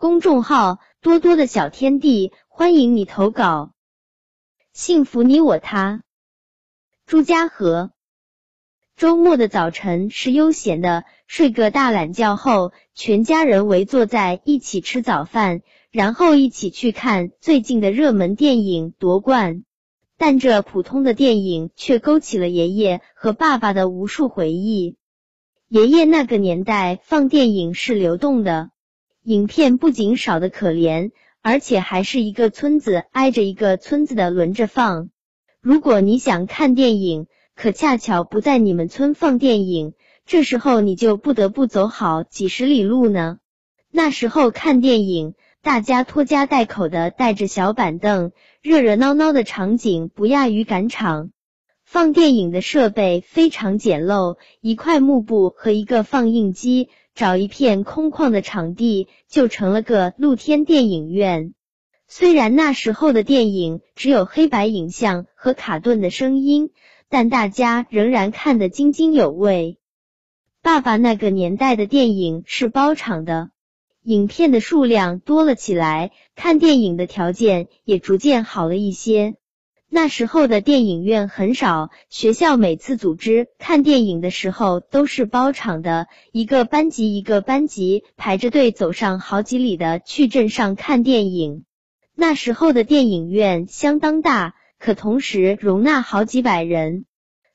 公众号多多的小天地，欢迎你投稿。幸福你我他。朱家河。周末的早晨是悠闲的，睡个大懒觉后，全家人围坐在一起吃早饭，然后一起去看最近的热门电影《夺冠》。但这普通的电影却勾起了爷爷和爸爸的无数回忆。爷爷那个年代放电影是流动的。影片不仅少的可怜，而且还是一个村子挨着一个村子的轮着放。如果你想看电影，可恰巧不在你们村放电影，这时候你就不得不走好几十里路呢。那时候看电影，大家拖家带口的带着小板凳，热热闹闹的场景不亚于赶场。放电影的设备非常简陋，一块幕布和一个放映机。找一片空旷的场地，就成了个露天电影院。虽然那时候的电影只有黑白影像和卡顿的声音，但大家仍然看得津津有味。爸爸那个年代的电影是包场的，影片的数量多了起来，看电影的条件也逐渐好了一些。那时候的电影院很少，学校每次组织看电影的时候都是包场的，一个班级一个班级排着队走上好几里的去镇上看电影。那时候的电影院相当大，可同时容纳好几百人。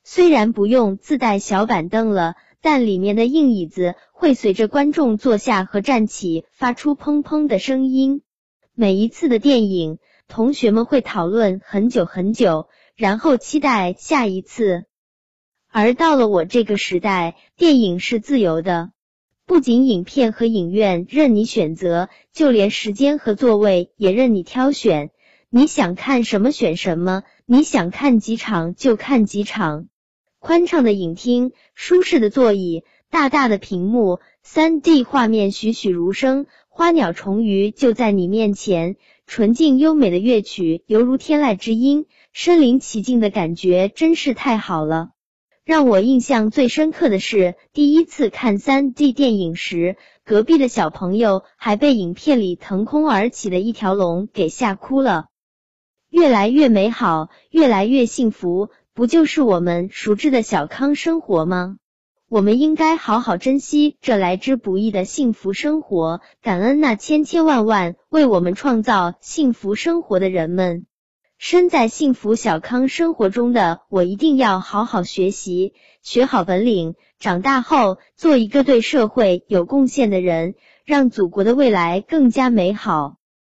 虽然不用自带小板凳了，但里面的硬椅子会随着观众坐下和站起发出砰砰的声音。每一次的电影。同学们会讨论很久很久，然后期待下一次。而到了我这个时代，电影是自由的，不仅影片和影院任你选择，就连时间和座位也任你挑选。你想看什么选什么，你想看几场就看几场。宽敞的影厅，舒适的座椅，大大的屏幕，三 D 画面栩栩如生，花鸟虫鱼就在你面前。纯净优美的乐曲犹如天籁之音，身临其境的感觉真是太好了。让我印象最深刻的是，第一次看三 D 电影时，隔壁的小朋友还被影片里腾空而起的一条龙给吓哭了。越来越美好，越来越幸福，不就是我们熟知的小康生活吗？我们应该好好珍惜这来之不易的幸福生活，感恩那千千万万为我们创造幸福生活的人们。身在幸福小康生活中的我，一定要好好学习，学好本领，长大后做一个对社会有贡献的人，让祖国的未来更加美好。